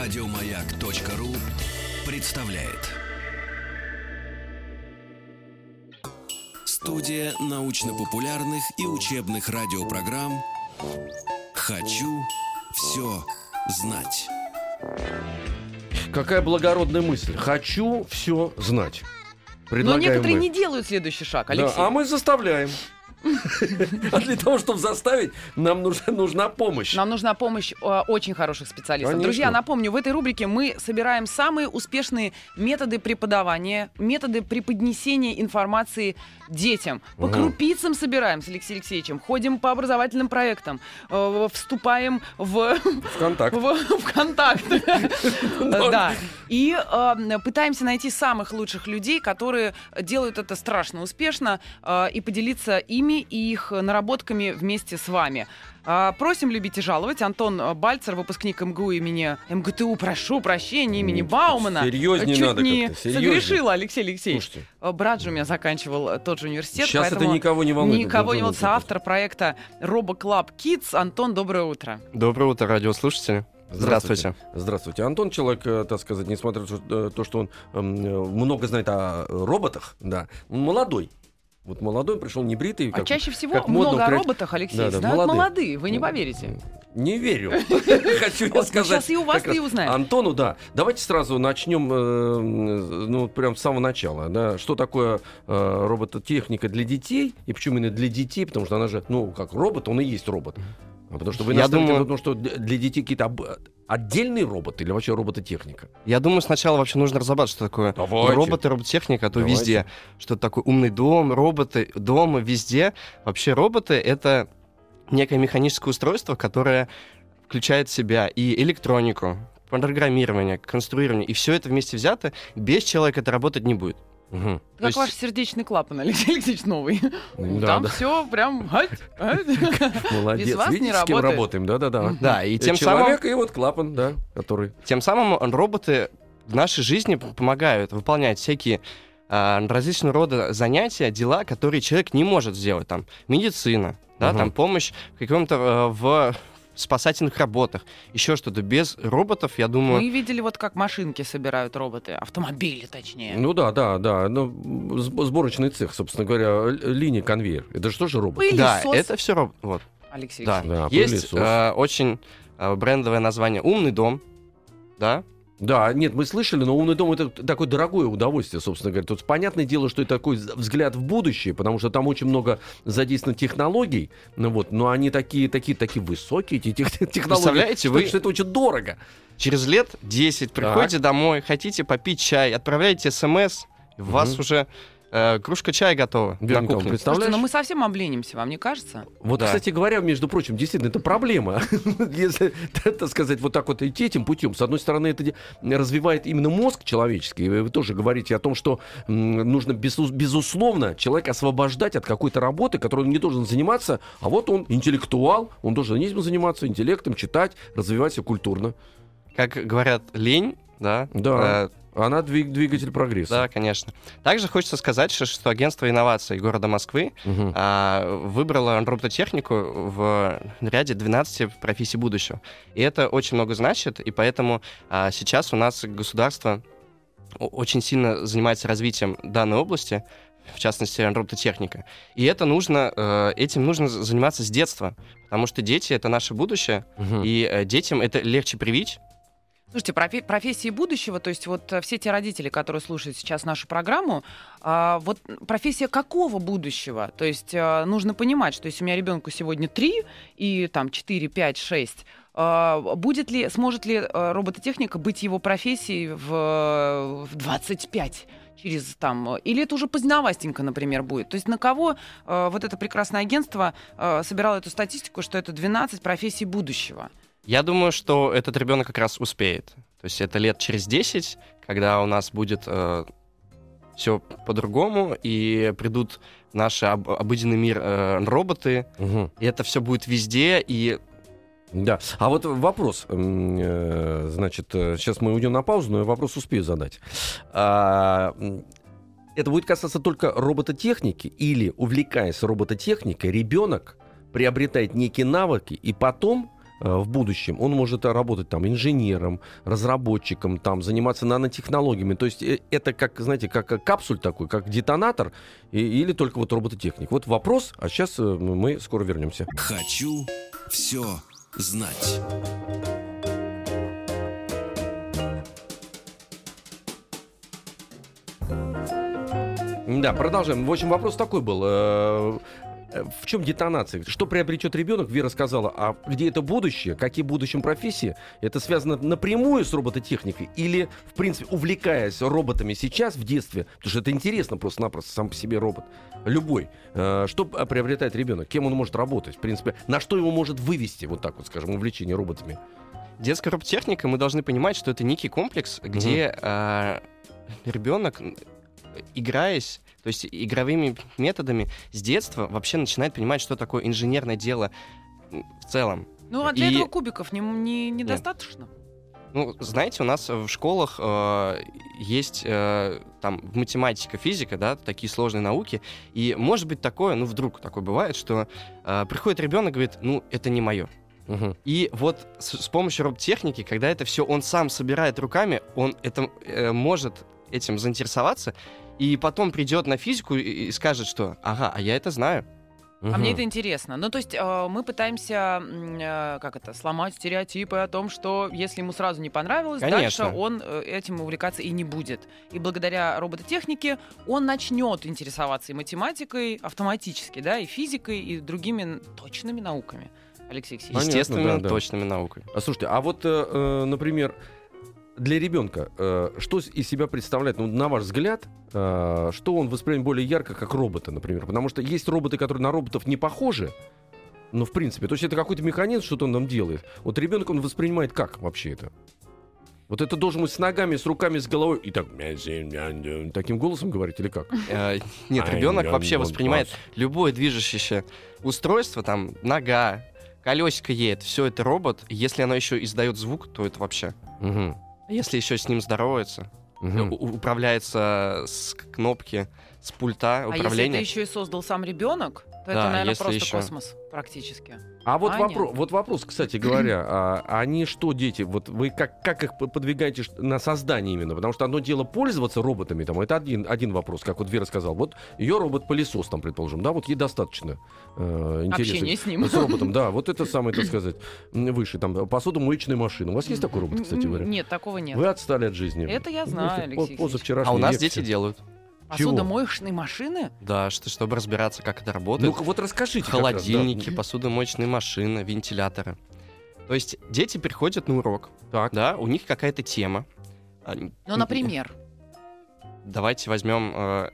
Радиомаяк.ру представляет. Студия научно-популярных и учебных радиопрограмм «Хочу все знать». Какая благородная мысль. Хочу все знать. Но Предлагаем некоторые мы. не делают следующий шаг, Да, Алексей. а мы заставляем. А для того, чтобы заставить, нам нужна, нужна помощь. Нам нужна помощь э, очень хороших специалистов. Конечно. Друзья, напомню, в этой рубрике мы собираем самые успешные методы преподавания, методы преподнесения информации детям. По крупицам собираем с Алексеем Алексеевичем, ходим по образовательным проектам, э, вступаем в контакт. в ВКонтакт. Да. И э, пытаемся найти самых лучших людей, которые делают это страшно успешно, э, и поделиться ими и их наработками вместе с вами. А, Просим любить и жаловать. Антон Бальцер, выпускник МГУ имени МГТУ, прошу прощения, имени Баумана. серьезнее Чуть надо не как-то, серьезнее. согрешила, Алексей Алексеевич. Слушайте, Э, Брат же у меня заканчивал э, тот же университет. сейчас это никого не волнует. Никого не волнует. Автор проекта Robo Club Kids. Антон, доброе утро. Доброе утро, радиослушатели. Здравствуйте. Здравствуйте. Антон человек, э, так сказать, несмотря на то, что- э, он эм, много знает о роботах, да, молодой. Вот молодой, пришел небритый. А как- чаще всего как много о укра- роботах, Алексей, Да, да, знают молодые. молодые, вы не Ну, поверите. Не верю. Хочу я сказать. сейчас и у вас и узнаем. Антону, да. Давайте сразу начнем, э, ну, прям с самого начала. Да. Что такое э, робототехника для детей? И почему именно для детей? Потому что она же, ну, как робот, он и есть робот. Потому что вы Я думаю- на том, что для детей какие-то об- отдельные роботы или вообще робототехника? Я думаю, сначала вообще нужно разобраться, что такое Давайте. роботы, роботехника, а то Давайте. везде. Что такое умный дом, роботы, дома, везде. Вообще роботы — это некое механическое устройство, которое включает в себя и электронику, программирование, конструирование, и все это вместе взято, без человека это работать не будет. То Как есть- ваш сердечный клапан, Алексей Алексеевич, новый. Да, Там да. все прям... Молодец. Без вас не Видите, с кем работает. работаем? Да-да-да. Да, и Э, тем самым, Человек и вот клапан, да, который... тем самым роботы в нашей жизни помогают выполнять всякие а, различного рода занятия, дела, которые человек не может сделать. Там медицина, да, Мгм. там помощь в каком-то э, в спасательных работах, еще что-то. Без роботов, я думаю, Мы видели вот как машинки собирают роботы, автомобили точнее. Ну да, да, да. Ну, сб- сборочный цех, собственно говоря, линия конвейер. Это же тоже робот. да, Пылесос, это все робот. Вот, Алексей да. Да, Есть пылесос. э, очень э, брендовое название «Умный дом», да, Да, нет, мы слышали, но умный дом это такое дорогое удовольствие, собственно говоря. Тут понятное дело, что это такой взгляд в будущее, потому что там очень много задействовано технологий, ну вот, но они такие, такие, такие высокие, эти тех- технологии. Представляете, что, вы- что это очень дорого. Через лет 10 приходите домой, хотите попить чай, отправляете смс, у вас уже э, кружка чая готова кухне. представляешь? Слушайте, ну мы совсем обленимся, вам не кажется? Вот, Да. кстати говоря, между прочим, действительно, это проблема. Если, так сказать, вот так вот идти этим путем, с одной стороны, это развивает именно мозг человеческий. Вы тоже говорите о том, что нужно, безу- безусловно, человека освобождать от какой-то работы, которой он не должен заниматься. А вот он интеллектуал, он должен этим заниматься, интеллектом, читать, развивать себя культурно. Как говорят, лень, да, Да. э, Она двиг- двигатель прогресса. Да, конечно. Также хочется сказать, что, что агентство инноваций города Москвы Мгм. а, выбрало робототехнику в ряде 12 профессий будущего. И это очень много значит, и поэтому а, сейчас у нас государство очень сильно занимается развитием данной области, в частности, робототехника. И это нужно, э, этим нужно заниматься с детства, потому что дети — это наше будущее, Мгм. и э, детям это легче привить, Слушайте, профи- профессии будущего, то есть вот э, все те родители, которые слушают сейчас нашу программу, а, вот профессия какого будущего? То есть э, нужно понимать, что если у меня ребенку сегодня 3 и там 4, 5, 6, а, будет ли, сможет ли э, робототехника быть его профессией в, в 25? через там, или это уже поздновастенько, например, будет. То есть на кого э, вот это прекрасное агентство э, собирало эту статистику, что это 12 профессий будущего? Я думаю, что этот ребенок как раз успеет. То есть это лет через 10, когда у нас будет все по-другому, и придут в наш об- обыденный мир э, роботы, Мгм. и это все будет везде, и Да. А вот вопрос, э, значит, сейчас мы уйдем на паузу, но я вопрос успею задать. А, это будет касаться только робототехники или, увлекаясь робототехникой, ребенок приобретает некие навыки и потом э, в будущем, он может э, работать там инженером, разработчиком, там, заниматься нанотехнологиями. То есть э, это как, знаете, как э, капсуль такой, как детонатор, и- или только вот робототехник. Вот вопрос, а сейчас э, мы скоро вернемся. Хочу все знать. Да, продолжаем. В общем, вопрос такой был. Э, э, В чем детонация? Что приобретет ребенок? Вера сказала, а где это будущее? Какие в будущем профессии? Это связано напрямую с робототехникой? Или, в принципе, увлекаясь роботами сейчас, в детстве, потому что это интересно просто-напросто, сам по себе робот, любой, э, что приобретает ребенок? Кем он может работать? В принципе, на что его может вывести, вот так вот, скажем, увлечение роботами? Детская робототехника, мы должны понимать, что это некий комплекс, где а, ребенок, м, играясь, то есть игровыми методами с детства вообще начинает понимать, что такое инженерное дело в целом. Ну, а для И- этого кубиков не, не, недостаточно. Ну, знаете, у нас в школах э, есть э, там математика, физика, да, такие сложные науки, и может быть такое, ну вдруг такое бывает, что э, приходит ребенок и говорит, ну это не мое. Мгм. И вот с, с помощью роботехники, когда это все он сам собирает руками, он это э, может этим заинтересоваться, и потом придет на физику и, и скажет, что ага, а я это знаю. А мне это интересно. Ну, то есть э, мы пытаемся, э, как это, сломать стереотипы о том, что если ему сразу не понравилось, Конечно. дальше он э, этим увлекаться и не будет. И благодаря робототехнике он начнет интересоваться и математикой автоматически, да, и физикой, и другими точными науками. Алексей Алексеевич. Понятно, Естественными, да, да. точными науками. А слушайте, а вот, э, э, например, для ребенка, э, что из себя представляет, ну, на ваш взгляд, э, что он воспринимает более ярко, как робота, например? Потому что есть роботы, которые на роботов не похожи, ну, в принципе, то есть это какой-то механизм, что-то он нам делает. Вот ребенок, он воспринимает как вообще это? Вот это должен быть с ногами, с руками, с головой и так таким голосом говорить или как? Э, Нет, ребенок вообще воспринимает любое движущееся устройство, там, нога, колесико едет, все это робот. Если оно еще издает звук, то это вообще. Если еще с ним здоровается, Мгм. у- управляется с кнопки, с пульта А если это управления. еще и создал сам ребенок, то это, Да, наверное, если просто еще- космос практически. А вот, Аня? вопро- вот вопрос, кстати говоря, а, они что, дети, вот вы как, как их подвигаете на создание именно? Потому что одно дело пользоваться роботами, там, это один, один вопрос, как вот Вера сказала. Вот ее робот-пылесос, там, предположим, да, вот ей достаточно э, интересно. Общение с ним. С роботом, да, вот это самое, так сказать, выше, там, посудомоечная машина. У вас есть такой робот, кстати М, говоря? Нет, такого нет. Вы отстали от жизни. Это я Ну, знаю, это Алексей по- Алексеевич. позавчерашняя А у нас дети делают. Посудомоечные машины? Да, что, чтобы разбираться, как это работает. Ну, вот расскажите. как раз, да. Холодильники, посудомоечные машины, вентиляторы. То есть дети приходят на урок, Так. да, у них какая-то тема. Они- Ну, например. Давайте возьмем э,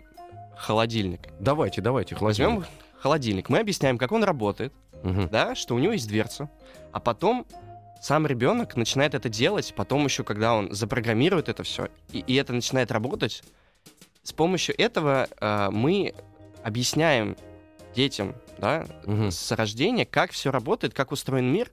холодильник. Давайте, давайте, Возьмем хладим. холодильник. Мы объясняем, как он работает, Мгм. да, что у него есть дверца, а потом сам ребенок начинает это делать, потом еще, когда он запрограммирует это все, и, и это начинает работать, с помощью этого э, мы объясняем детям, да, Мгм. с рождения, как все работает, как устроен мир,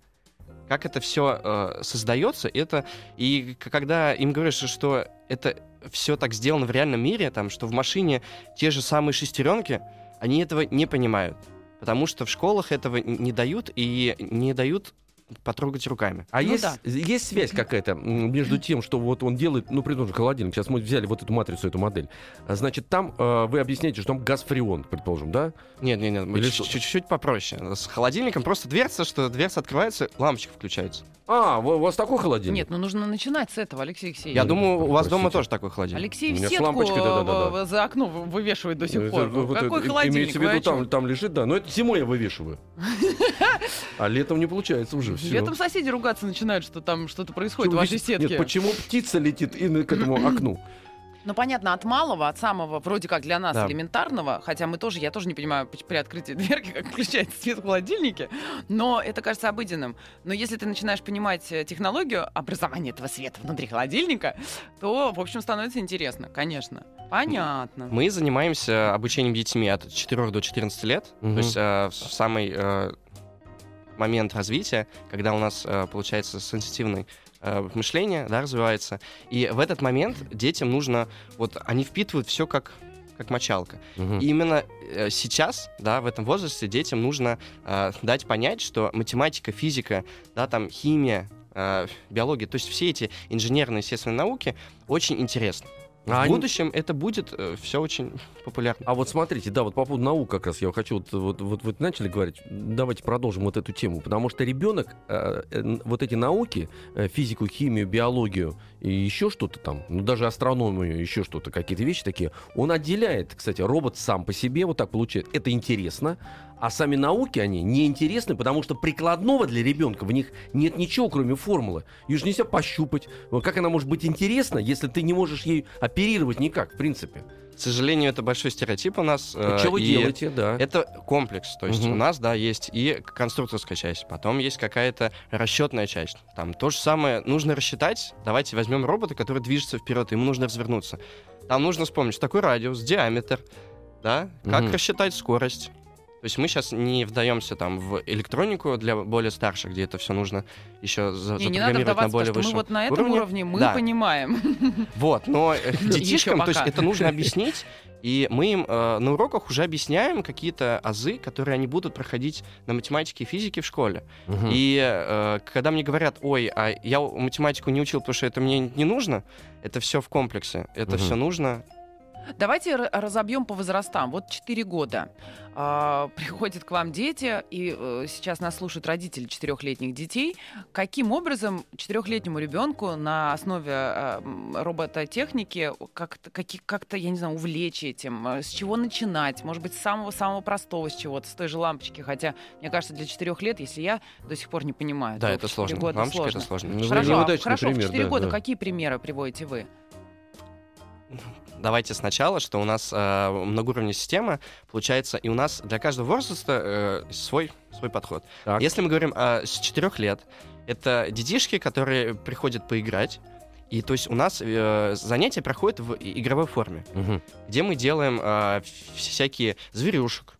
как это все создается. Это и когда им говоришь, что это все так сделано в реальном мире, там, что в машине те же самые шестеренки, они этого не понимают, потому что в школах этого не дают и не дают потрогать руками. А Ну есть, да. есть связь какая-то между тем, что вот он делает, ну, предположим, холодильник, сейчас мы взяли вот эту матрицу, эту модель, А, значит, там э, вы объясняете, что там газ фреон, предположим, да? Нет, нет, нет, Или чуть-чуть попроще. С холодильником просто дверца, что дверца открывается, лампочка включается. А, у вас такой холодильник? Нет, ну нужно начинать с этого, Алексей Алексеевич. Я думаю, у вас дома тоже такой холодильник. Алексей в сетку за окно вы- вывешивает до сих Это пор. вот Какой это, холодильник? Имеется в виду, там, там лежит, да. Но это зимой я вывешиваю. А летом не получается уже все. Летом соседи ругаться начинают, что там что-то происходит в вашей сетке. Нет, почему птица летит и к этому окну? Ну, понятно, от малого, от самого, вроде как для нас Да. элементарного, хотя мы тоже, я тоже не понимаю при открытии дверки, как включается свет в холодильнике, но это кажется обыденным. Но если ты начинаешь понимать э, технологию образования этого света внутри холодильника, то, в общем, становится интересно, конечно. Понятно. Мы занимаемся обучением детьми от 4 до 14 лет, Мгм. то есть э, в самый э, момент развития, когда у нас э, получается сенситивное э, мышление, да, развивается. И в этот момент детям нужно, вот они впитывают все как как мочалка. Мгм. И именно э, сейчас, да, в этом возрасте детям нужно э, дать понять, что математика, физика, да, там химия, э, биология, то есть все эти инженерные, естественные науки очень интересны. А в они- будущем это будет все очень популярно. А вот смотрите, да, вот по поводу наук как раз я хочу, вот, вот, вот вы начали говорить, давайте продолжим вот эту тему, потому что ребенок э, э, вот эти науки, э, физику, химию, биологию и еще что-то там, ну даже астрономию, еще что-то, какие-то вещи такие, он отделяет, кстати, робот сам по себе вот так получает, это интересно, а сами науки, они неинтересны, потому что прикладного для ребенка в них нет ничего, кроме формулы. Ее же нельзя пощупать. Как она может быть интересна, если ты не можешь ей оперировать никак, в принципе? К сожалению, это большой стереотип у нас. э, Что вы и делаете, да? Это комплекс, то есть Мгм. у нас, да, есть и конструкторская часть, потом есть какая-то расчетная часть. Там то же самое нужно рассчитать. Давайте возьмем робота, который движется вперед, ему нужно развернуться. Там нужно вспомнить, что такое радиус, диаметр, да, как Мгм. рассчитать скорость. То есть мы сейчас не вдаемся там в электронику для более старших, где это все нужно еще за- Не, не надо на более потому что мы вот на этом уровне. уровне мы Да. понимаем. Вот, но э, детишкам, то есть это нужно объяснить, и мы им э, на уроках уже объясняем какие-то азы, которые они будут проходить на математике и физике в школе. И э, когда мне говорят, ой, а я математику не учил, потому что это мне не нужно, это все в комплексе, это все нужно. Давайте разобьем по возрастам. Вот 4 года. А, приходят к вам дети, и э, сейчас нас слушают родители четырехлетних детей. Каким образом четырехлетнему ребенку на основе м, робототехники как-то, как-то, я не знаю, увлечь этим? Э, С чего начинать? Может быть, с самого-самого простого, с чего-то, с той же лампочки. Хотя, мне кажется, для четырех лет, если я до сих пор не понимаю, Да, то это сложно. года Лампочка сложно. это сложно. Ну, вы Хорошо, а- неудачный хорошо, пример, в 4 да, года да. какие примеры приводите вы? Давайте сначала, что у нас э, многоуровневая система, получается, и у нас для каждого возраста э, свой, свой подход. Так. Если мы говорим э, с 4 лет, это детишки, которые приходят поиграть, и то есть у нас э, занятия проходят в игровой форме, Мгм. где мы делаем э, всякие зверюшек,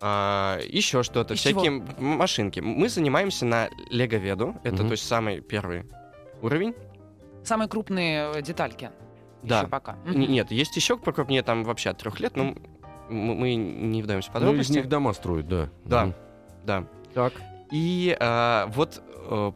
а, еще что-то, всякие м- машинки. Мы занимаемся на Леговеду, это Мгм. то есть самый первый уровень. Самые крупные э, детальки. Да. Еще пока. Н-. Нет, есть еще покрупнее, там вообще от трех лет, но мы не вдаемся в Ну, из подробности. них дома строят, да. Да. Мгм. Да. Так. И а, вот э,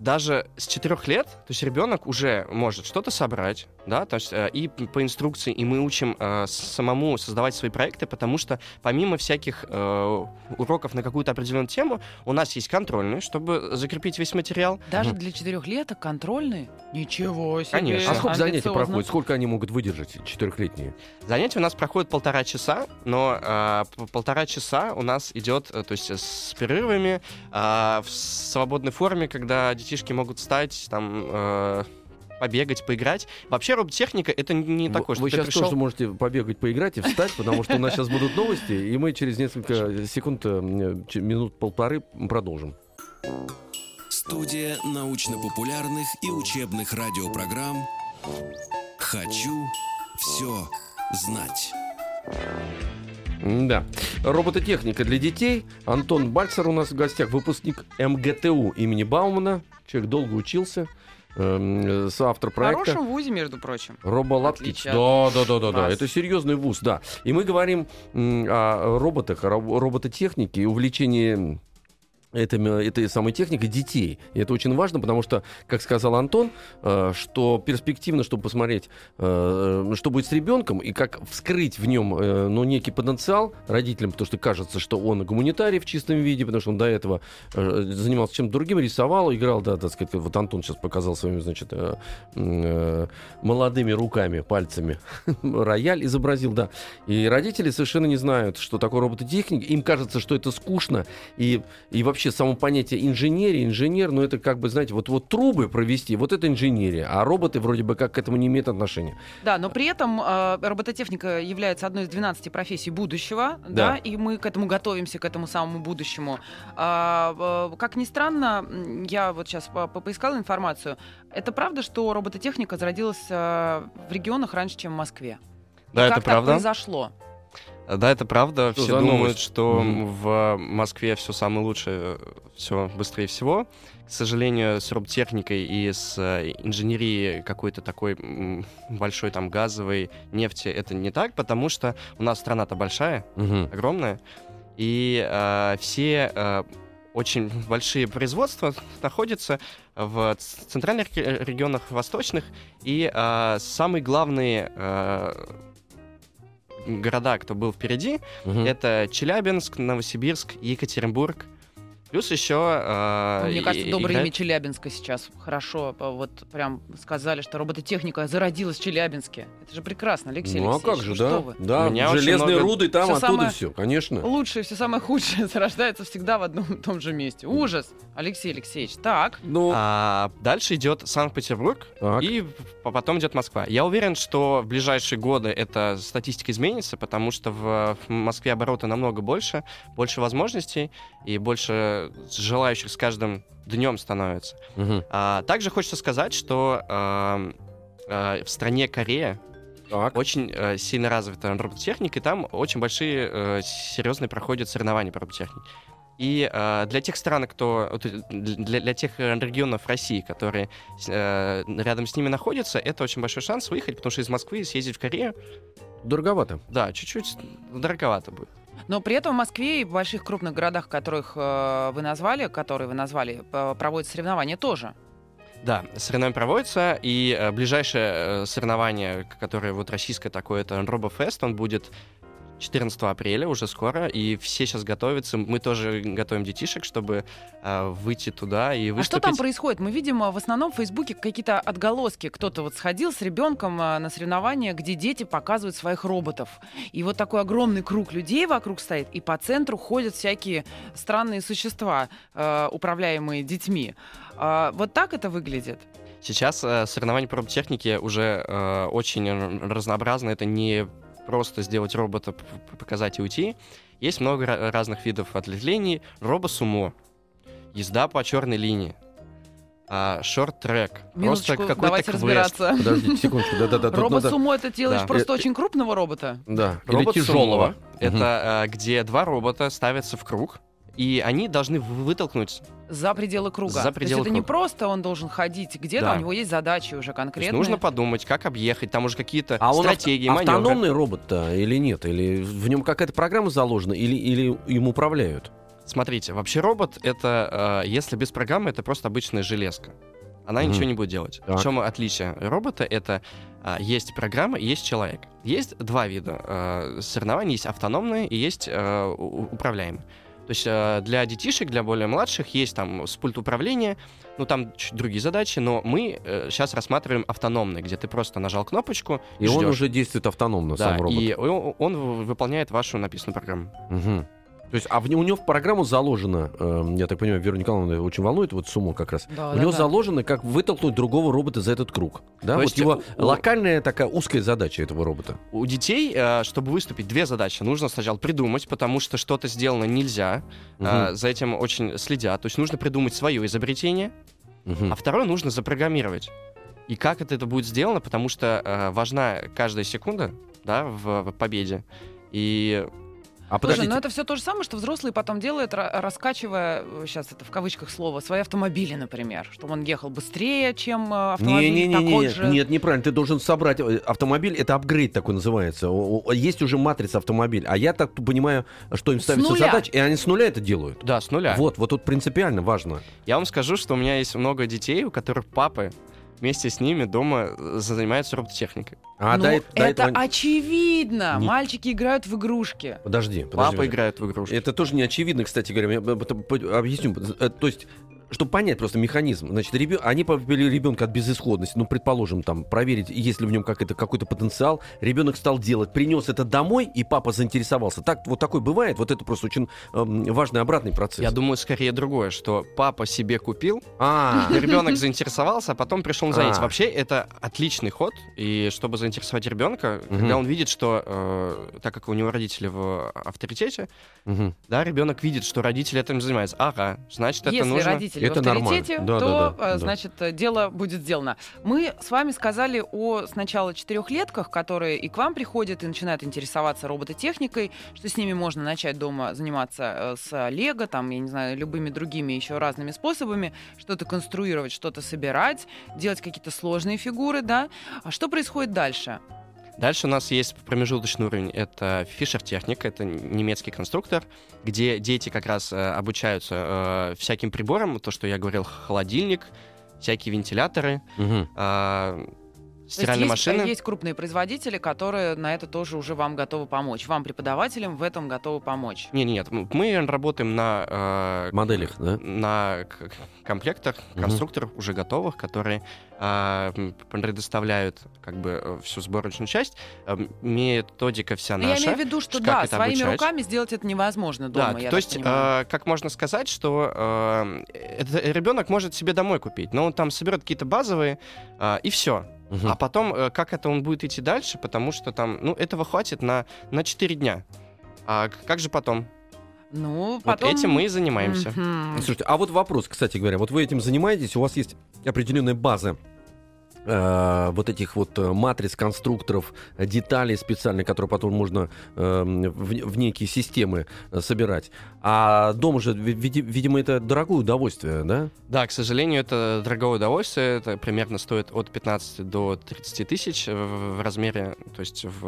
даже с четырех лет, то есть ребенок уже может что-то собрать, да, то есть э, и по инструкции, и мы учим э, самому создавать свои проекты, потому что помимо всяких э, уроков на какую-то определенную тему, у нас есть контрольные, чтобы закрепить весь материал. Даже для четырехлеток контрольный? Ничего себе. Конечно. А сколько занятий проходит? Сколько они могут выдержать, четырехлетние? Занятия у нас проходят полтора часа, но э, полтора часа у нас идет, э, то есть с перерывами, э, в свободной форме, когда детишки могут встать, там, э, побегать, поиграть. Вообще роботехника это не Вы- такое, что Вы сейчас пришел... тоже можете побегать, поиграть и встать, потому что у нас сейчас будут новости, и мы через несколько секунд, э, минут полторы продолжим. Студия научно-популярных и учебных радиопрограмм «Хочу все знать». Да. Робототехника для детей. Антон Бальцер у нас в гостях, выпускник МГТУ имени Баумана. Человек долго учился, эм, э, соавтор В проекта. хорошем вузе, между прочим. Роболаптич. Да, да, да, да, да. Это серьезный вуз, да. И мы говорим о роботах, о роб- робототехнике и увлечении этой, этой самой техникой детей. И это очень важно, потому что, как сказал Антон, э, что перспективно, чтобы посмотреть, э, что будет с ребенком, и как вскрыть в нем э, ну, некий потенциал родителям, потому что кажется, что он гуманитарий в чистом виде, потому что он до этого занимался чем-то другим, рисовал, играл, да, так сказать, вот Антон сейчас показал своими, значит, молодыми руками, пальцами рояль изобразил, да. И родители совершенно не знают, что такое робототехника. Им кажется, что это скучно. И, и вообще само понятие инженерия, инженер, ну это как бы, знаете, вот, вот трубы провести, вот это инженерия. А роботы вроде бы как к этому не имеют отношения. Да, но при этом э, робототехника является одной из 12 профессий будущего, да, Да. и мы к этому готовимся, к этому самому будущему. А, э, как ни странно, я вот сейчас по- по- поискала информацию. Это правда, что робототехника зародилась э, в регионах раньше, чем в Москве? И Да, как это так правда. произошло? Да, это правда. Что Все думают, новость? что Мгм. в Москве все самое лучшее, все быстрее всего. К сожалению, с роботехникой и с э, инженерией какой-то такой большой там газовой нефти это не так, потому что у нас страна-то большая, Мгм. огромная, и э, все э, очень большие производства находятся в центральных ре- регионах, восточных, и э, самые главные э, города, кто был впереди, Мгм. это Челябинск, Новосибирск, Екатеринбург. Плюс еще... э, Мне кажется, и- доброе играет- имя Челябинска сейчас хорошо. Вот прям сказали, что робототехника зародилась в Челябинске. Это же прекрасно, Алексей Ну а Алексеевич. как же, что да? вы? Да, У меня железные много- руды там, Всё оттуда самое- все, конечно. Лучшее, все самое худшее зарождается всегда в одном и том же месте. Ужас, Алексей Алексеевич. Так, Ну, А дальше идет Санкт-Петербург, так. и потом идет Москва. Я уверен, что в ближайшие годы эта статистика изменится, потому что в, в Москве обороты намного больше, больше возможностей и больше желающих с каждым днем становится. Мгм. А, также хочется сказать, что ам, а, в стране Корея Так. очень э, сильно развита робототехника, и там очень большие, э, серьезные проходят соревнования по робототехнике. И э, для тех стран, кто для, для тех регионов России, которые э, рядом с ними находятся, это очень большой шанс выехать, потому что из Москвы съездить в Корею, Дороговато. да, чуть-чуть дороговато будет. Но при этом в Москве и в больших крупных городах, которых э, вы назвали, которые вы назвали, проводятся соревнования тоже. Да, соревнования проводятся, и э, ближайшее э, соревнование, которое вот российское такое, это RoboFest, он будет 14 апреля, уже скоро, и все сейчас готовятся. Мы тоже готовим детишек, чтобы э, выйти туда и А выступить. что там происходит? Мы видим э, в основном в Фейсбуке какие-то отголоски. Кто-то вот сходил с ребенком э, на соревнования, где дети показывают своих роботов. И вот такой огромный круг людей вокруг стоит, и по центру ходят всякие странные существа, э, управляемые детьми. А, Вот так это выглядит? Сейчас э, соревнования по роботехнике уже э, очень р- разнообразны. Это не просто сделать робота, показать и уйти. Есть много ра- разных видов отлетлений. Робосумо, езда по черной линии, а, шорт-трек, просто какой-то давайте квест. разбираться. Подождите секундочку. Да-да-да. тут надо- Робосумо это делаешь Да. просто Э, очень крупного робота? Да. Или Робот тяжелого. сумо — Это э, где два робота ставятся в круг, и они должны вы- вытолкнуть. За пределы круга. За То пределы есть это не просто он должен ходить где-то, Да. у него есть задачи уже То есть конкретные. нужно подумать, как объехать. Там уже какие-то А он стратегии, авто- маневры. автономный робот-то или нет? Или в нем какая-то программа заложена, или, или им управляют? Смотрите, вообще робот это, э, если без программы, это просто обычная железка. Она ничего не будет делать. Так. В чем отличие робота? Это а, есть программа и есть человек. Есть два вида э, соревнований. Есть автономные и есть э, управляемые. То есть э, для детишек, для более младших есть там с пульт управления, ну там чуть другие задачи, но мы сейчас рассматриваем автономные, где ты просто нажал кнопочку и, И он уже действует автономно, да, сам робот. и он, выполняет вашу написанную программу. Мгм. То есть, а в, у него в программу заложено, э, я так понимаю, Веру Николаевна очень волнует, вот сумо как раз. Да, у да, него да. заложено, как вытолкнуть другого робота за этот круг. Да? То вот есть его у- локальная такая узкая задача этого робота. У детей, э, чтобы выступить, две задачи. Нужно сначала придумать, потому что что-то сделано нельзя. э, Мгм. За этим очень следят. То есть нужно придумать свое изобретение, Мгм. а второе нужно запрограммировать. И как это, это будет сделано, потому что э, важна каждая секунда да, в, в победе. И А Слушай, подождите, ну это все то же самое, что взрослые потом делают, ра- раскачивая, сейчас это в кавычках слово, свои автомобили, например, чтобы он ехал быстрее, чем э, автомобиль не, не, не, такой не, же. нет, неправильно. Ты должен собрать э, автомобиль. Это апгрейд такой называется. Есть уже матрица автомобиль. А я так понимаю, что им С ставится нуля. задача, и они с нуля это делают. да, с нуля. Вот, вот тут принципиально важно. Я вам скажу, что у меня есть много детей, у которых папы вместе с ними дома э, занимаются робототехникой. А Ну, э- до это этого... очевидно. Не- Мальчики играют в игрушки. Подожди, подожди. Папа подожди. играет в игрушки. Это тоже не очевидно, кстати говоря. Я по- объясню. Э, То есть, чтобы понять просто механизм. Значит, ребё- они повели ребенка от безысходности. Ну, предположим, там, проверить, есть ли в нем как это, какой-то потенциал. Ребенок стал делать, принес это домой, и папа заинтересовался. Так, вот такой бывает. Вот это просто очень эм, важный обратный процесс. Я думаю, скорее другое, что папа себе купил, А, ребенок заинтересовался, а потом пришел на занятие. А. Вообще, это отличный ход. И чтобы заинтересовать ребенка, когда он видит, что, э, так как у него родители в авторитете, да, ребенок видит, что родители этим занимаются. Ага, значит, это Если нужно. Родителей Это в авторитете, нормально. Да, то, да, да, э, да. значит, э, дело будет сделано. Мы с вами сказали о сначала четырехлетках, которые и к вам приходят и начинают интересоваться робототехникой, что с ними можно начать дома заниматься э, с лего, там, я не знаю, любыми другими еще разными способами, что-то конструировать, что-то собирать, делать какие-то сложные фигуры, да. А что происходит дальше? Дальше у нас есть промежуточный уровень. Это Техник, это немецкий конструктор, где дети как раз э, обучаются э, всяким приборам, то, что я говорил, холодильник, всякие вентиляторы, Мгм. э, стиральные есть, машины. есть крупные производители, которые на это тоже уже вам готовы помочь. Вам, преподавателям, в этом готовы помочь. Нет, нет, мы работаем на э, Моделях, да? на комплектах Мгм. конструкторов уже готовых, которые м, предоставляют как бы э, всю сборочную часть. М, Методика вся Но Ну, я наша. имею в виду, что да, своими обучать? руками сделать это невозможно дома. Да, я то есть, понимаю. а, как можно сказать, что ребенок может себе домой купить, но он там соберет какие-то базовые, и все. Мгм. А потом, э, как это он будет идти дальше, потому что там, ну, этого хватит на, на 4 дня. А как же потом? ну, Вот потом... этим мы и занимаемся. Мгм. Слушайте, а вот вопрос, кстати говоря, вот вы этим занимаетесь, у вас есть определенная база э, вот этих вот э, матриц, конструкторов, деталей специальных, которые потом можно э, в, в некие системы э, собирать. А дома же, ви- види- видимо, это дорогое удовольствие, да? Да, к сожалению, это дорогое удовольствие. Это примерно стоит от 15 до 30 тысяч в в размере, то есть в,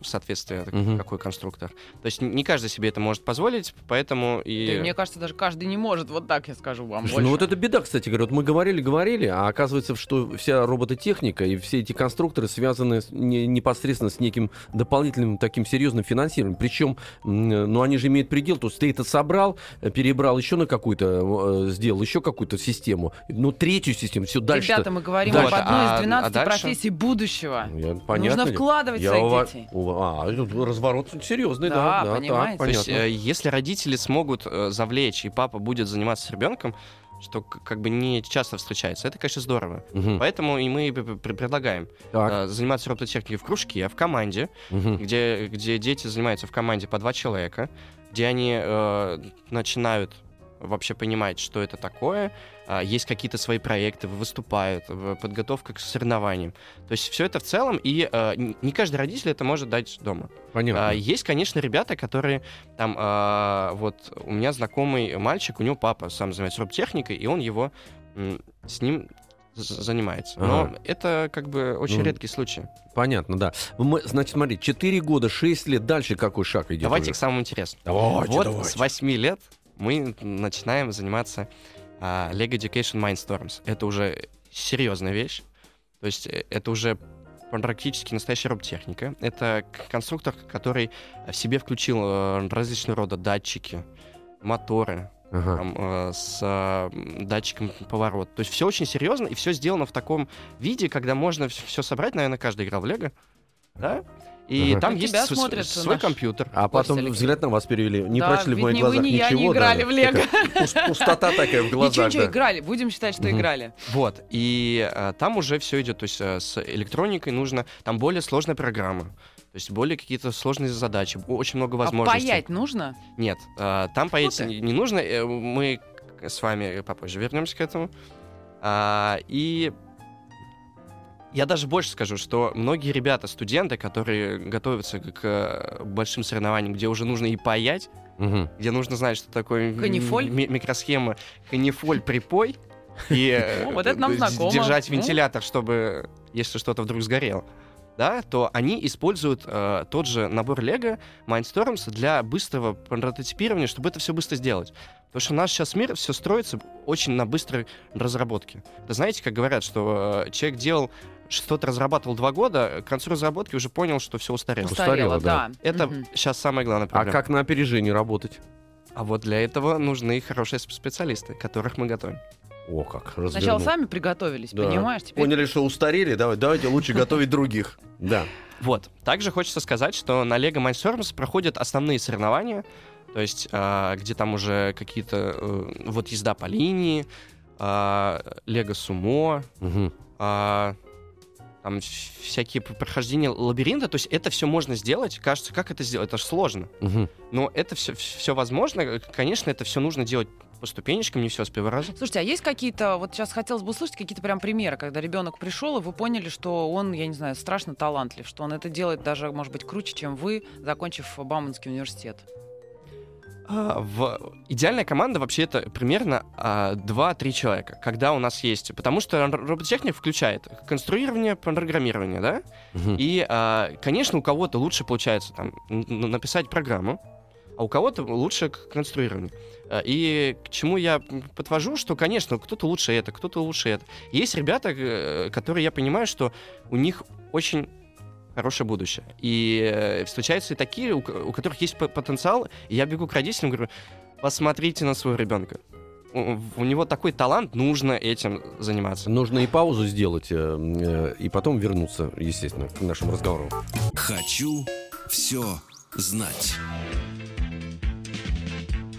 в соответствии, Мгм. какой конструктор. То есть не каждый себе это может позволить, поэтому Да, и... мне кажется, даже каждый не может. Вот так я скажу вам Слушай, больше. ну вот это беда, кстати говоря. Вот мы говорили, говорили, а оказывается, что вся робототехника и все эти конструкторы связаны с- не- непосредственно с неким дополнительным таким серьезным финансированием. Причем, ну они же имеют предел, то есть ты это собрал, перебрал еще на какую-то, э, сделал еще какую-то систему, ну третью систему, все дальше. Ребята, мы говорим Дальше. об одной А- из 12 а дальше? профессий будущего. понятно. Нужно вкладывать в Я своих ува- детей. ува- А, тут разворот серьезный, Да, да. да, понимаете. так, То есть, понятно. э, если родители смогут э, завлечь, и папа будет заниматься с ребенком, что как бы не часто встречается, это, конечно, здорово. Мгм. Поэтому и мы предлагаем Так, э, заниматься робототехникой в кружке, в команде, мгм. где, где дети занимаются в команде по два человека, где они э, начинают вообще понимать, что это такое, а, есть какие-то свои проекты, выступают, подготовка к соревнованиям. То есть все это в целом, и н- не каждый родитель это может дать дома. понятно. А, Есть, конечно, ребята, которые там, а, вот у меня знакомый мальчик, у него папа сам занимается роботехникой, и он его с ним занимается. Но Ага. это как бы очень Ну, редкий случай. Понятно, да. Мы, значит, смотри, 4 года, 6 лет, дальше какой шаг идет? Давайте уже? к самому интересному. Давайте, вот давайте. с 8 лет мы начинаем заниматься а, Lego Education Mindstorms. Это уже серьезная вещь. То есть э, это уже практически настоящая роботехника. Это конструктор, который в себе включил э, различного рода датчики, моторы, Ага. там, э, с э, датчиком поворота. То есть все очень серьезно, и все сделано в таком виде, когда можно все собрать. Наверное, каждый играл в Лего. Да? И Ага. там есть тебя смотрит свой наш компьютер. А потом Алексей. взгляд на вас перевели. Не Да, прочли в моих ни вы, глазах ни я не ничего. играли да. в Лего. Такая Пустота такая в глазах. Ничего, ничего, да. играли. Будем считать, что Мгм. играли. Вот, и э, там уже все идет, то есть э, с электроникой нужно, там более сложная программа, то есть более какие-то сложные задачи, очень много А возможностей. паять нужно? Нет, э, там паять ты. не, не нужно, мы с вами попозже вернемся к этому. А, и я даже больше скажу, что многие ребята, студенты, которые готовятся к, к большим соревнованиям, где уже нужно и паять, Мгм. где нужно знать, что такое Канифоль? ми- микросхема канифоль припой и э, Ну, вот это нам д- знакомо. держать Ну. вентилятор, чтобы если что-то вдруг сгорело. Да, то они используют э, тот же набор Лего Mindstorms для быстрого прототипирования, чтобы это все быстро сделать. Потому что у нас сейчас мир все строится очень на быстрой разработке. Да знаете, как говорят, что э, человек делал что-то разрабатывал два года, к концу разработки уже понял, что все устарело. Устарело, Устарело, да. Это Мгм. сейчас самая главная А проблема. как на опережении работать? А вот для этого нужны хорошие сп- специалисты, которых мы готовим. О, как Сначала развернул. сами приготовились, Да. понимаешь? Теперь Поняли, что устарели, давай, давайте лучше готовить других. Да. Вот. Также хочется сказать, что на Lego Mindstorms проходят основные соревнования, то есть а, где там уже какие-то э, вот езда по линии, а, Лего сумо, а, там вс- всякие прохождения лабиринта, то есть это все можно сделать. Кажется, как это сделать? Это же сложно. Мгм. Но это все, все возможно. Конечно, это все нужно делать по ступенечкам, не все с первого раза. Слушайте, а есть какие-то, вот сейчас хотелось бы услышать какие-то прям примеры, когда ребенок пришел, и вы поняли, что он, я не знаю, страшно талантлив, что он это делает даже, может быть, круче, чем вы, закончив Бауманский университет. А, в идеальная команда вообще это примерно а, 2-3 человека, когда у нас есть, потому что робототехник включает конструирование, программирование, да, Мгм. и, а, конечно, у кого-то лучше получается там написать программу, а у кого-то лучше к конструированию. А, И к чему я подвожу, что, конечно, кто-то лучше это, кто-то лучше это. Есть ребята, э, которые я понимаю, что у них очень хорошее будущее. И э, встречаются и такие, у, ко- у которых есть потенциал, и я бегу к родителям, говорю, посмотрите на своего ребенка. У, у него такой талант, нужно этим заниматься. Нужно и паузу сделать, э, э, и потом вернуться, естественно, к нашему разговору. Хочу все знать.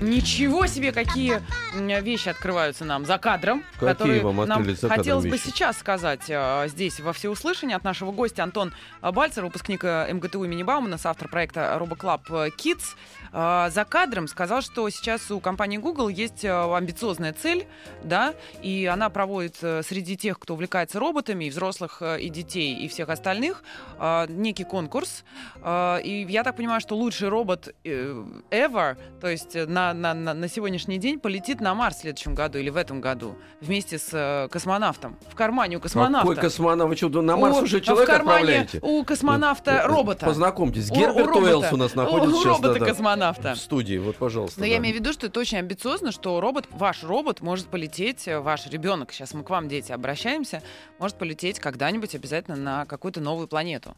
Ничего себе, какие вещи открываются нам за кадром, Какие которые вам нам за кадром хотелось бы вещи? сейчас сказать э, здесь во всеуслышание от нашего гостя Антон э, Бальцер, выпускник э, МГТУ имени Баумана, автор проекта RoboClub Kids. Э, За кадром сказал, что сейчас у компании Google есть амбициозная цель, да, и она проводит среди тех, кто увлекается роботами, и взрослых, и детей, и всех остальных, э, некий конкурс. И я так понимаю, что лучший робот ever, то есть э, на, на, на, на сегодняшний день полетит на Марс в следующем году или в этом году вместе с э, космонавтом. В кармане у космонавта. Какой космонавт? Вы что, на Марс У- уже человек в кармане отправляете? у космонавта Э, робота. Познакомьтесь, У- у Герберт робота. Уэллс у нас находится у сейчас. да, да, робота-космонавта. В студии, вот, пожалуйста. Но да. я имею в виду, что это очень амбициозно, что робот, ваш робот может полететь, э, ваш ребенок, сейчас мы к вам, дети, обращаемся, может полететь когда-нибудь обязательно на какую-то новую планету.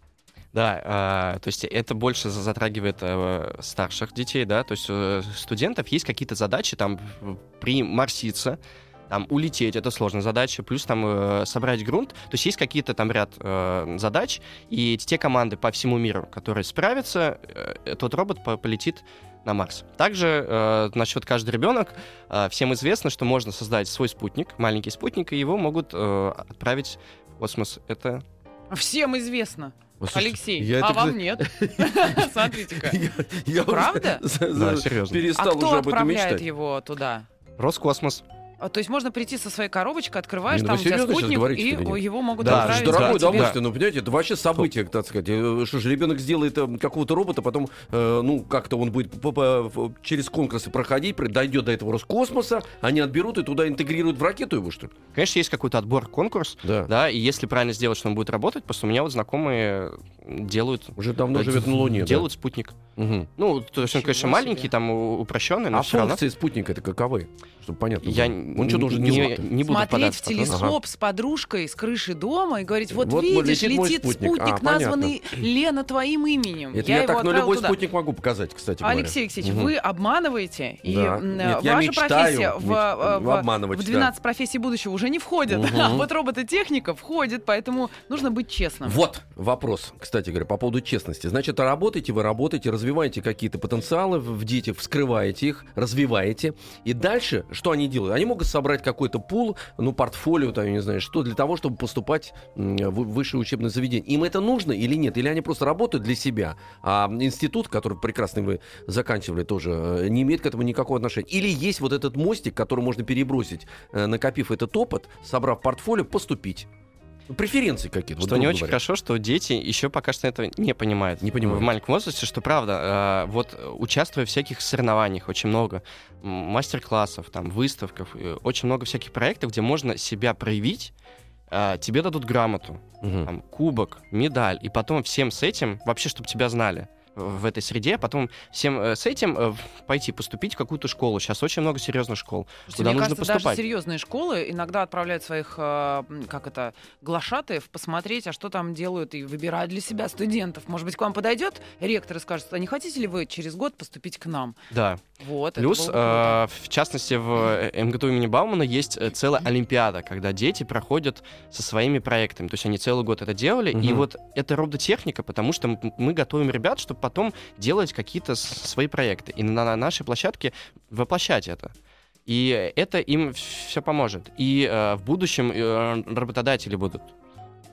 Да, а, то есть это больше за- затрагивает э, старших детей, да, то есть э, студентов есть какие-то задачи там приморситься, там улететь, это сложная задача, плюс там э, собрать грунт, то есть есть какие-то там ряд э, задач, и те команды по всему миру, которые справятся, э, этот робот по- полетит на Марс. Также э, насчет каждый ребенок, э, всем известно, что можно создать свой спутник, маленький спутник, и его могут э, отправить в космос. Это Всем известно. Слушайте, Алексей, я а это, вам нет. Смотрите-ка. Я, я уже Правда? Да, серьезно. А перестал кто уже об этом отправляет мечтать. его туда? Роскосмос. А, То есть можно прийти со своей коробочкой, открываешь, Не, ну там у тебя спутник, говорите и его могут Да, отправить. же дорогое удовольствие, ну, понимаете, это вообще событие, так сказать. Э, Что же, ребенок сделает э, какого-то робота, потом, э, ну, как-то он будет через конкурсы проходить, дойдет до этого Роскосмоса, они отберут и туда интегрируют в ракету его, что ли? Конечно, есть какой-то отбор, конкурс, Да. да, и если правильно сделать, что он будет работать, просто у меня вот знакомые делают... Уже давно живет на Луне, да? Делают спутник. Мгм. Ну, то есть он, конечно, себе. маленький, там упрощенный, но А все равно. функции спутника это каковы? Чтобы понятно Я было. Он что, должен не, делать? не буду Смотреть в в телескоп с подружкой с крыши дома и говорить, вот, Вот видишь, летит летит спутник. спутник, А, понятно. названный Лена твоим именем. Это я, его так, но отправил любой туда. спутник могу показать, кстати говоря. Алексей Алексеевич, Мгм. вы обманываете, и Да. Нет, я ваша мечтаю профессия в, э, в- в да. 12 профессий будущего уже не входит, Мгм. а вот робототехника входит, поэтому нужно быть честным. Вот вопрос, кстати говоря, по поводу честности. Значит, работаете вы, работаете, развиваете какие-то потенциалы в в детях, вскрываете их, развиваете. И дальше что они делают? Они могут собрать какой-то пул, ну, портфолио, там, я не знаю, что, для того, чтобы поступать в высшее учебное заведение. Им это нужно или нет? Или они просто работают для себя? А институт, который прекрасный вы заканчивали тоже, э, не имеет к этому никакого отношения? Или есть вот этот мостик, который можно перебросить, э, накопив этот опыт, собрав портфолио, поступить? Преференции какие-то. вот Что не грубо очень говоря. хорошо, что дети еще пока что этого не понимают. Не понимают. В маленьком возрасте, что правда, э, вот участвуя в всяких соревнованиях, очень много мастер-классов, там, выставках, э, очень много всяких проектов, где можно себя проявить, э, тебе дадут грамоту, Мгм. там, кубок, медаль, и потом всем с этим, вообще, чтобы тебя знали в этой среде, а потом всем э, с этим э, пойти поступить в какую-то школу. Сейчас очень много серьезных школ. Слушайте, куда мне нужно кажется, поступать. даже серьезные школы иногда отправляют своих, э, как это, глашатаев посмотреть, а что там делают, и выбирают для себя студентов. Может быть, к вам подойдет ректор и скажет, а не хотите ли вы через год поступить к нам? Да. Вот, Плюс, э, в частности, в э, МГТУ имени Баумана есть э, целая олимпиада, когда дети проходят со своими проектами. То есть они целый год это делали. И Мгм. вот это робототехника, потому что мы готовим ребят, чтобы потом делать какие-то свои проекты. И на, на нашей площадке воплощать это. И это им все поможет. И э, в будущем э, работодатели будут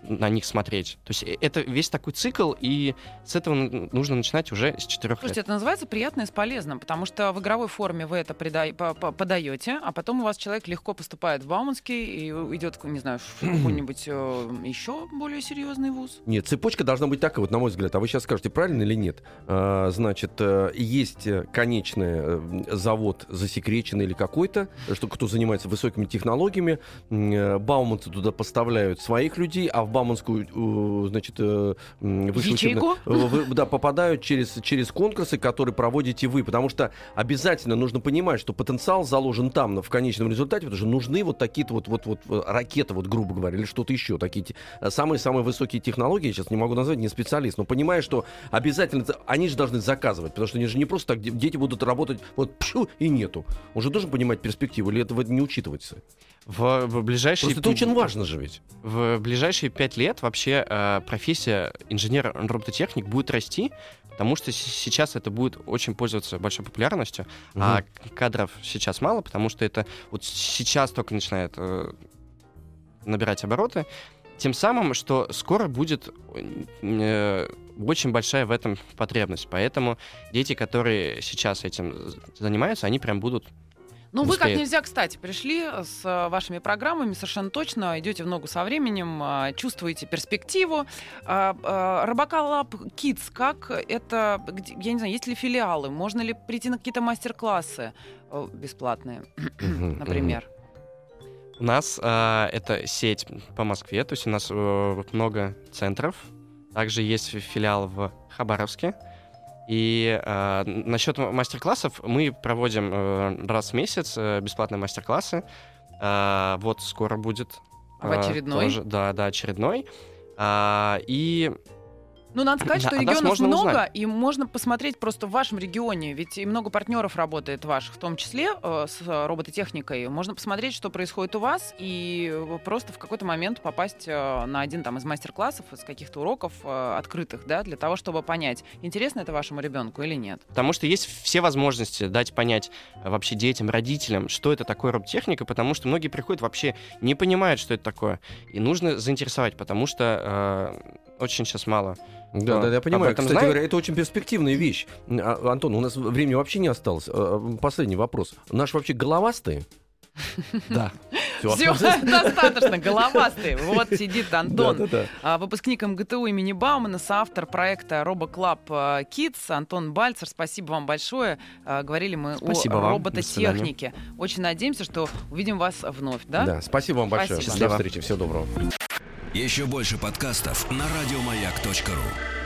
на них смотреть. То есть э, это весь такой цикл, и с этого нужно начинать уже с четырех лет. Слушайте, это называется приятное с полезным, потому что в игровой форме вы это прида- подаете, а потом у вас человек легко поступает в Бауманский и идет, не знаю, в какой-нибудь э, еще более серьезный вуз. Нет, цепочка должна быть такая, вот на мой взгляд. А вы сейчас скажете, правильно или нет? А, значит, э, есть конечный завод засекреченный или какой-то, что кто занимается высокими технологиями, Бауманцы туда поставляют своих людей, а в Бауманскую, значит, Ячейку? Вы, да, попадают через, через конкурсы, которые проводите вы. Потому что обязательно нужно понимать, что потенциал заложен там, в конечном результате, потому что нужны вот такие-то вот, вот, вот ракеты, вот, грубо говоря, или что-то еще. Такие самые-самые высокие технологии, я сейчас не могу назвать, не специалист, но понимаю, что обязательно они же должны заказывать, потому что они же не просто так, дети будут работать вот пшу, и нету. Он же должен понимать перспективу, или этого не учитывается? В, в ближайшие... Просто это очень важно же ведь. В ближайшие пять лет вообще э, профессия инженер-робототехник будет расти, потому что сейчас это будет очень пользоваться большой популярностью, угу. а кадров сейчас мало, потому что это вот сейчас только начинает э, набирать обороты. Тем самым, что скоро будет э, очень большая в этом потребность. Поэтому дети, которые сейчас этим занимаются, они прям будут ну, вы как нельзя, кстати, пришли с э, вашими программами совершенно точно, идете в ногу со временем, а, чувствуете перспективу. А, а, Робокалаб Kids, как это, я не знаю, есть ли филиалы, можно ли прийти на какие-то мастер-классы э, бесплатные, например? У нас э, это сеть по Москве, то есть у нас э, много центров. Также есть филиал в Хабаровске. И э, насчет мастер-классов мы проводим э, раз в месяц э, бесплатные мастер-классы. Э, вот скоро будет. Э, в очередной? Тоже, да, да, очередной. Э, и ну, надо сказать, что регионов много, узнать. и можно посмотреть просто в вашем регионе, ведь и много партнеров работает ваших, в том числе э, с робототехникой. Можно посмотреть, что происходит у вас, и просто в какой-то момент попасть э, на один там из мастер-классов, из каких-то уроков э, открытых, да, для того, чтобы понять, интересно это вашему ребенку или нет. Потому что есть все возможности дать понять э, вообще детям, родителям, что это такое робототехника, потому что многие приходят вообще не понимают, что это такое, и нужно заинтересовать, потому что э, очень сейчас мало да, да, я понимаю. Кстати знает? говоря, это очень перспективная вещь. А, Антон, у нас времени вообще не осталось. А, последний вопрос. Наши вообще головастые? Да. Все, достаточно, головастый. Вот сидит Антон, да, да, да. выпускник МГТУ имени Баумана, соавтор проекта RoboClub Kids. Антон Бальцер, спасибо вам большое. А, говорили мы спасибо о вам. робототехнике. Очень надеемся, что увидим вас вновь. Да, да спасибо вам большое. Спасибо. До встречи, всего доброго. Еще больше подкастов на радиомаяк.ру